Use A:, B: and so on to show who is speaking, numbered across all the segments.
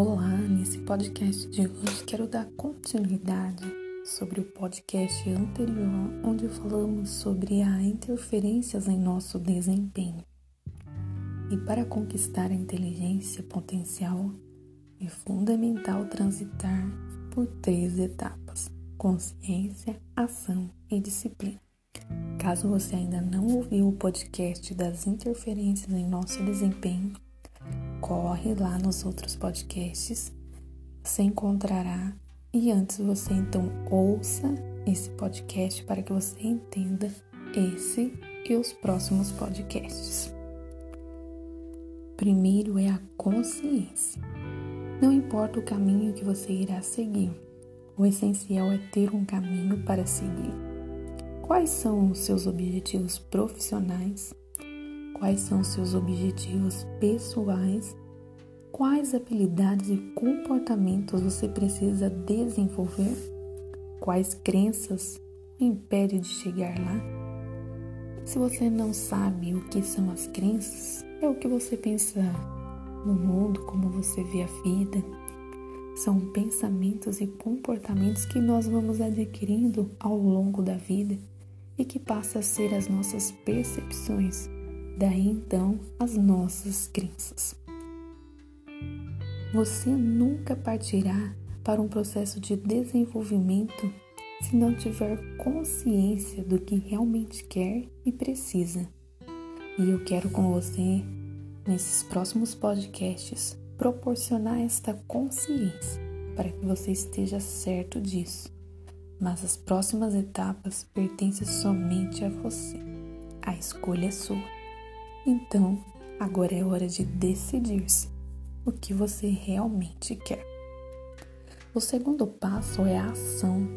A: Olá, nesse podcast de hoje quero dar continuidade sobre o podcast anterior, onde falamos sobre a interferências em nosso desempenho. E para conquistar a inteligência potencial, é fundamental transitar por três etapas: consciência, ação e disciplina. Caso você ainda não ouviu o podcast das interferências em nosso desempenho, corre lá nos outros podcasts, você encontrará e antes você então ouça esse podcast para que você entenda esse e os próximos podcasts. Primeiro é a consciência. Não importa o caminho que você irá seguir, o essencial é ter um caminho para seguir. Quais são os seus objetivos profissionais? Quais são seus objetivos pessoais? Quais habilidades e comportamentos você precisa desenvolver? Quais crenças o impedem de chegar lá? Se você não sabe o que são as crenças, é o que você pensa no mundo, como você vê a vida. São pensamentos e comportamentos que nós vamos adquirindo ao longo da vida e que passa a ser as nossas percepções daí então as nossas crenças. Você nunca partirá para um processo de desenvolvimento se não tiver consciência do que realmente quer e precisa. E eu quero com você, nesses próximos podcasts, proporcionar esta consciência para que você esteja certo disso. Mas as próximas etapas pertencem somente a você. A escolha é sua. Então, agora é hora de decidir-se o que você realmente quer. O segundo passo é a ação.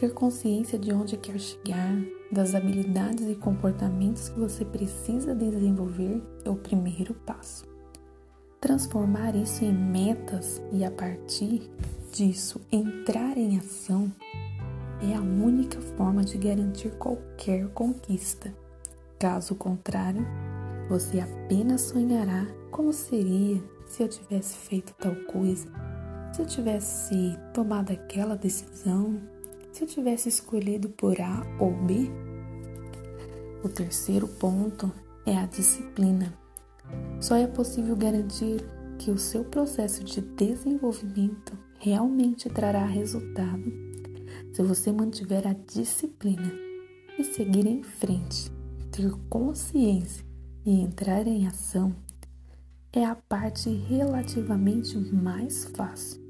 A: Ter consciência de onde quer chegar, das habilidades e comportamentos que você precisa desenvolver é o primeiro passo. Transformar isso em metas e a partir disso entrar em ação é a única forma de garantir qualquer conquista. Caso contrário, você apenas sonhará como seria se eu tivesse feito tal coisa, se eu tivesse tomado aquela decisão, se eu tivesse escolhido por A ou B. O terceiro ponto é a disciplina. Só é possível garantir que o seu processo de desenvolvimento realmente trará resultado se você mantiver a disciplina e seguir em frente ter consciência e entrar em ação é a parte relativamente mais fácil,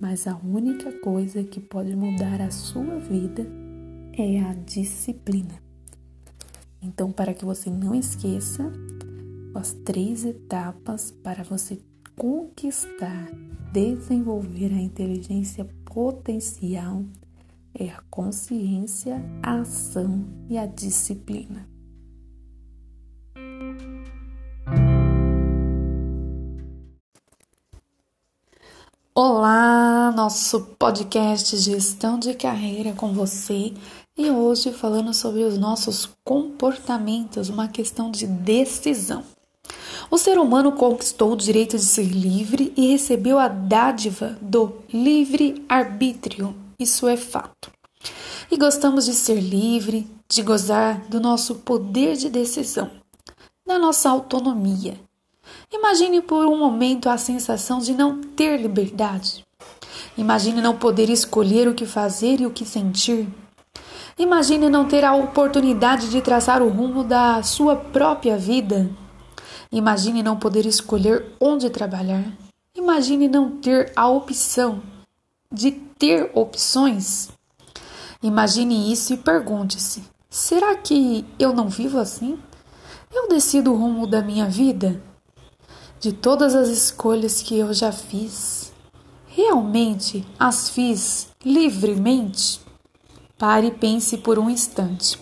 A: mas a única coisa que pode mudar a sua vida é a disciplina. Então, para que você não esqueça, as três etapas para você conquistar, desenvolver a inteligência potencial é a consciência, a ação e a disciplina. Nosso podcast Gestão de Carreira com você e hoje falando sobre os nossos comportamentos, uma questão de decisão. O ser humano conquistou o direito de ser livre e recebeu a dádiva do livre arbítrio, isso é fato. E gostamos de ser livre, de gozar do nosso poder de decisão, da nossa autonomia Imagine por um momento a sensação de não ter liberdade. Imagine não poder escolher o que fazer e o que sentir. Imagine não ter a oportunidade de traçar o rumo da sua própria vida. Imagine não poder escolher onde trabalhar. Imagine não ter a opção de ter opções. Imagine isso e pergunte-se: será que eu não vivo assim? Eu decido o rumo da minha vida? de todas as escolhas que eu já fiz, realmente as fiz livremente? Pare e pense por um instante.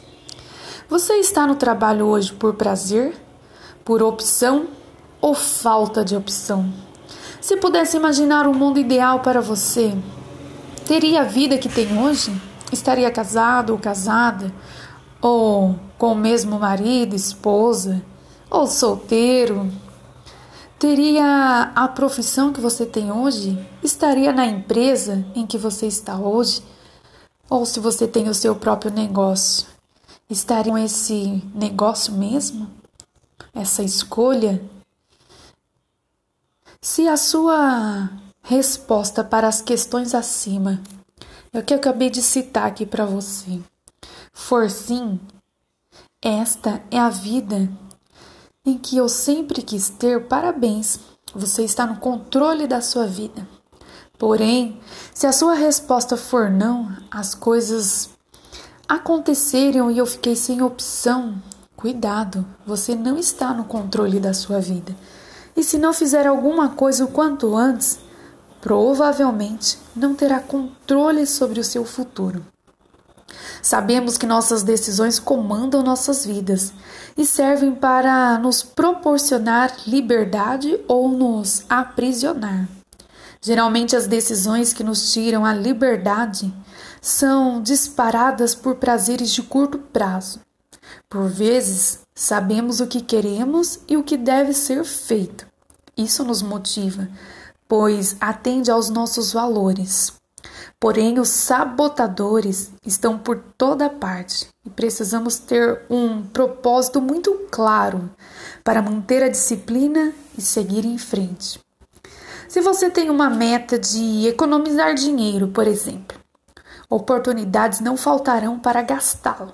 A: Você está no trabalho hoje por prazer, por opção ou falta de opção? Se pudesse imaginar um mundo ideal para você, teria a vida que tem hoje? Estaria casado ou casada? Ou com o mesmo marido, esposa? Ou solteiro, teria a profissão que você tem hoje? Estaria na empresa em que você está hoje? Ou se você tem o seu próprio negócio, estaria esse negócio mesmo? Essa escolha? Se a sua resposta para as questões acima é o que eu acabei de citar aqui para você for sim, esta é a vida em que eu sempre quis ter. Parabéns, você está no controle da sua vida. Porém, se a sua resposta for não, as coisas aconteceram e eu fiquei sem opção. Cuidado, você não está no controle da sua vida. E se não fizer alguma coisa o quanto antes, provavelmente não terá controle sobre o seu futuro. Sabemos que nossas decisões comandam nossas vidas e servem para nos proporcionar liberdade ou nos aprisionar. Geralmente, as decisões que nos tiram a liberdade são disparadas por prazeres de curto prazo. Por vezes, sabemos o que queremos e o que deve ser feito. Isso nos motiva, pois atende aos nossos valores. Porém, os sabotadores estão por toda parte e precisamos ter um propósito muito claro para manter a disciplina e seguir em frente. Se você tem uma meta de economizar dinheiro, por exemplo, oportunidades não faltarão para gastá-lo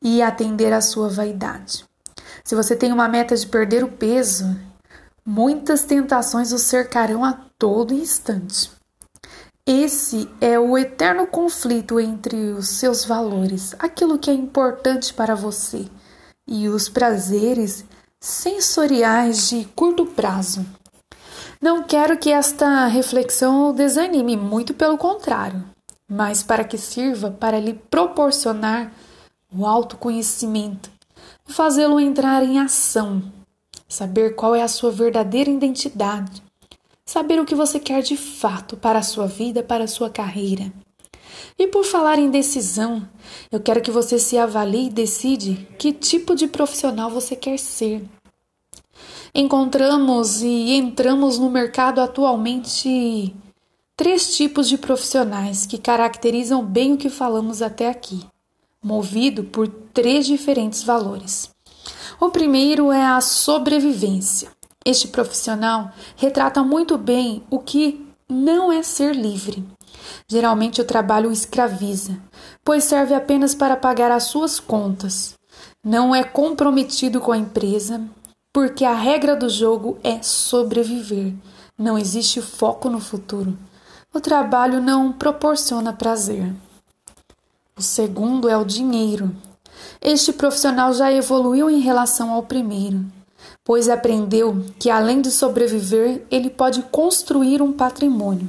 A: e atender à sua vaidade. Se você tem uma meta de perder o peso, muitas tentações o cercarão a todo instante. Esse é o eterno conflito entre os seus valores, aquilo que é importante para você, e os prazeres sensoriais de curto prazo. Não quero que esta reflexão desanime, muito pelo contrário, mas para que sirva para lhe proporcionar o autoconhecimento fazê-lo entrar em ação, saber qual é a sua verdadeira identidade saber o que você quer de fato para a sua vida, para a sua carreira. E por falar em decisão, eu quero que você se avalie e decide que tipo de profissional você quer ser. Encontramos e entramos no mercado atualmente três tipos de profissionais que caracterizam bem o que falamos até aqui, movido por três diferentes valores. O primeiro é a sobrevivência. Este profissional retrata muito bem o que não é ser livre. Geralmente o trabalho o escraviza, pois serve apenas para pagar as suas contas. Não é comprometido com a empresa, porque a regra do jogo é sobreviver. Não existe foco no futuro. O trabalho não proporciona prazer. O segundo é o dinheiro. Este profissional já evoluiu em relação ao primeiro pois aprendeu que além de sobreviver, ele pode construir um patrimônio.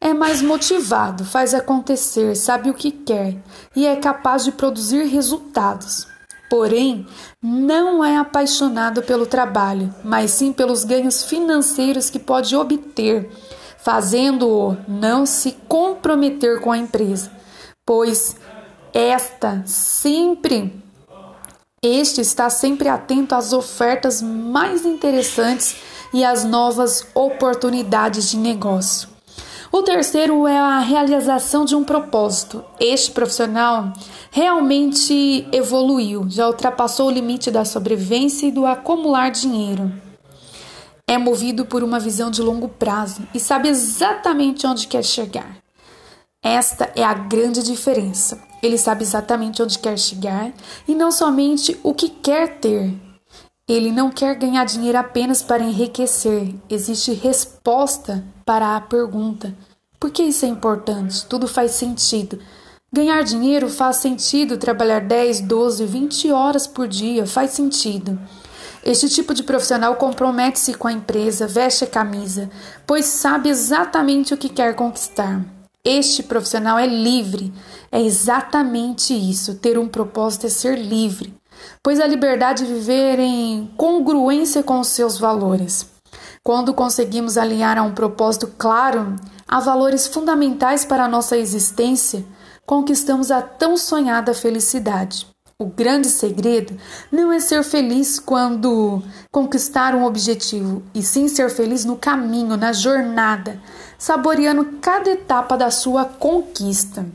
A: É mais motivado, faz acontecer, sabe o que quer e é capaz de produzir resultados. Porém, não é apaixonado pelo trabalho, mas sim pelos ganhos financeiros que pode obter, fazendo-o não se comprometer com a empresa, pois esta sempre este está sempre atento às ofertas mais interessantes e às novas oportunidades de negócio. O terceiro é a realização de um propósito. Este profissional realmente evoluiu, já ultrapassou o limite da sobrevivência e do acumular dinheiro. É movido por uma visão de longo prazo e sabe exatamente onde quer chegar. Esta é a grande diferença. Ele sabe exatamente onde quer chegar e não somente o que quer ter. Ele não quer ganhar dinheiro apenas para enriquecer. Existe resposta para a pergunta: por que isso é importante? Tudo faz sentido. Ganhar dinheiro faz sentido, trabalhar 10, 12, 20 horas por dia faz sentido. Este tipo de profissional compromete-se com a empresa, veste a camisa, pois sabe exatamente o que quer conquistar. Este profissional é livre. É exatamente isso. Ter um propósito é ser livre, pois a liberdade de viver em congruência com os seus valores. Quando conseguimos alinhar a um propósito claro, a valores fundamentais para a nossa existência, conquistamos a tão sonhada felicidade. O grande segredo não é ser feliz quando conquistar um objetivo, e sim ser feliz no caminho, na jornada, saboreando cada etapa da sua conquista.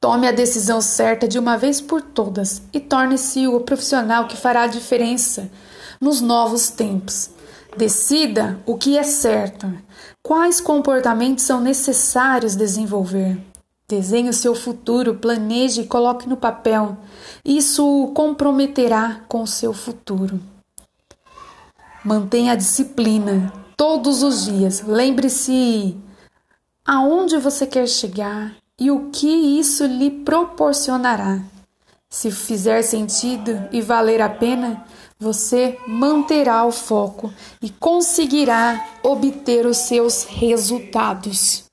A: Tome a decisão certa de uma vez por todas e torne-se o profissional que fará a diferença nos novos tempos. Decida o que é certo, quais comportamentos são necessários desenvolver. Desenhe o seu futuro, planeje e coloque no papel. Isso o comprometerá com o seu futuro. Mantenha a disciplina todos os dias. Lembre-se aonde você quer chegar e o que isso lhe proporcionará. Se fizer sentido e valer a pena, você manterá o foco e conseguirá obter os seus resultados.